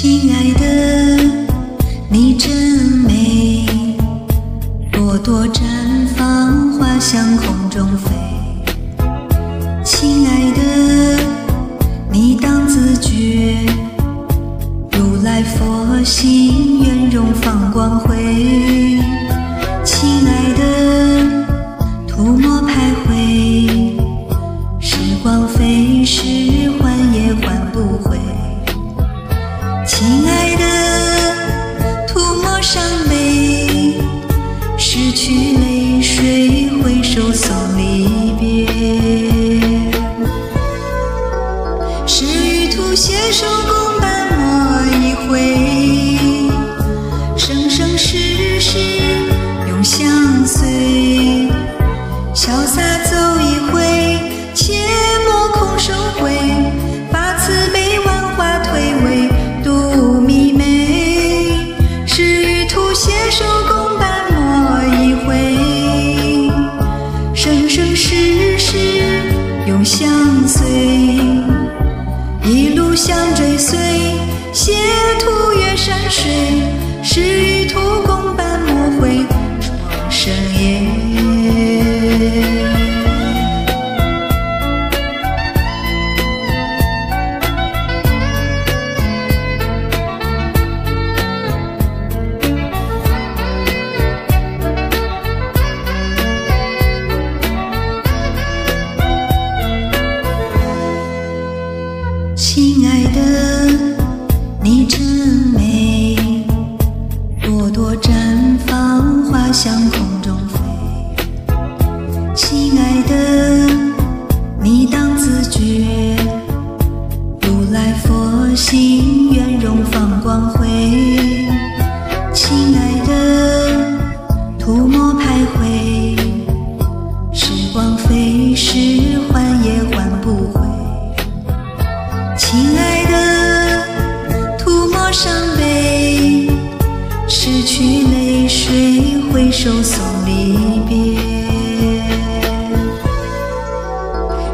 亲爱的，你真美，朵朵绽放，花香空中飞。亲爱的，你当自觉，如来佛心圆融放光辉。是与土携手共斑抹一回，生生世世永相随。潇洒走一回，切莫空手回。把慈悲，万化退为，度迷昧。是与土携手共斑抹一回，生生世世永相随。一路相追随，携途越山水，是与土共向空中飞。亲爱的，你当自觉，如来佛心，圆融放光辉。亲爱的，涂抹徘徊，时光飞逝，换也换不回。亲爱的，涂抹伤手送离别。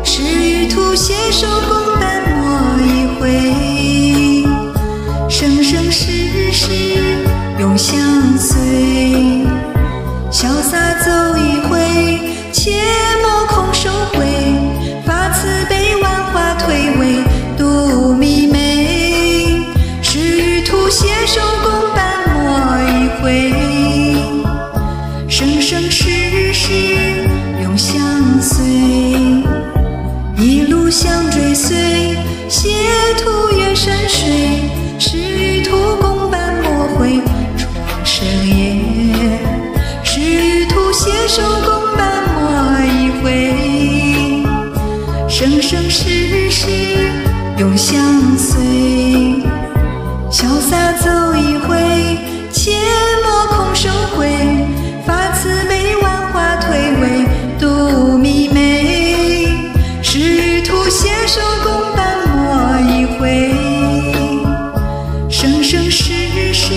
是与土携手共斑抹一回，生生世世永相随永相随。潇洒走一回，切莫空手回。发慈悲，万花颓位，度迷妹。师与徒携手共伴莫一回。生生世世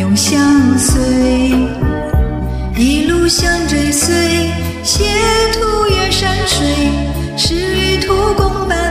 永相随，一路相追随，携途越山水，师与徒共伴。